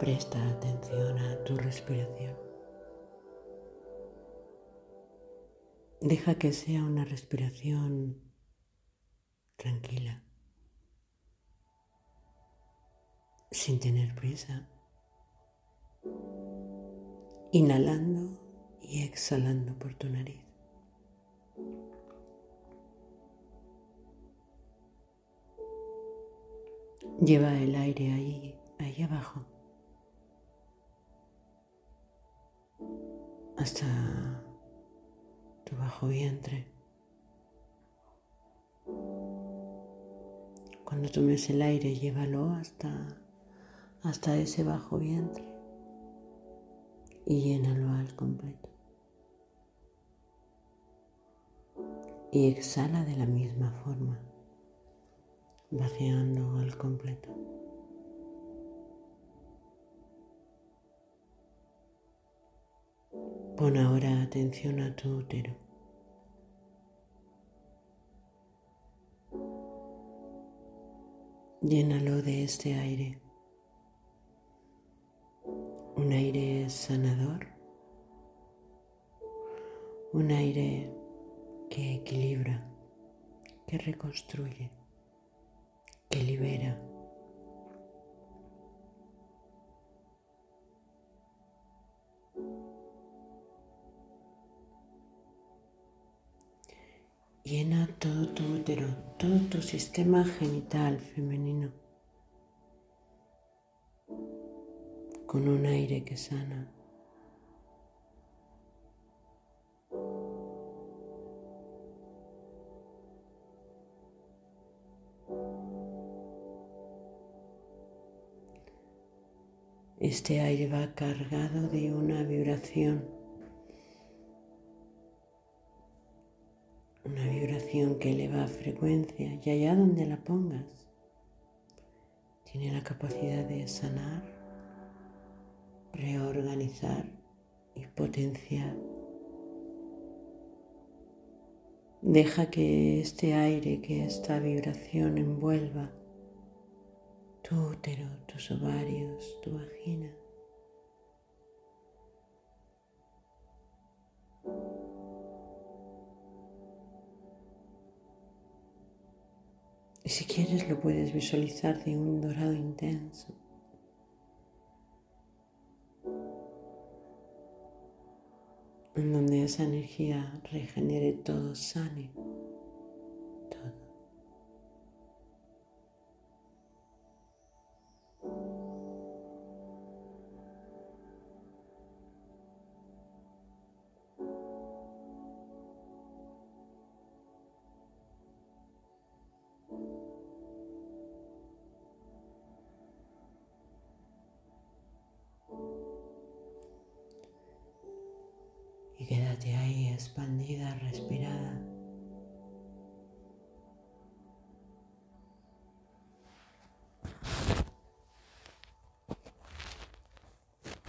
Presta atención a tu respiración. Deja que sea una respiración tranquila, sin tener prisa, inhalando y exhalando por tu nariz. Lleva el aire ahí, ahí abajo. Hasta tu bajo vientre. Cuando tomes el aire, llévalo hasta, hasta ese bajo vientre y llénalo al completo. Y exhala de la misma forma, vaciando al completo. Pon ahora atención a tu útero. Llénalo de este aire. Un aire sanador. Un aire que equilibra, que reconstruye, que libera. Llena todo tu útero, todo tu sistema genital femenino con un aire que sana. Este aire va cargado de una vibración una vibración que eleva frecuencia y allá donde la pongas tiene la capacidad de sanar, reorganizar y potenciar. Deja que este aire, que esta vibración envuelva tu útero, tus ovarios, tu vagina. Y si quieres lo puedes visualizar de un dorado intenso. En donde esa energía regenere todo, sane y quédate ahí expandida, respirada.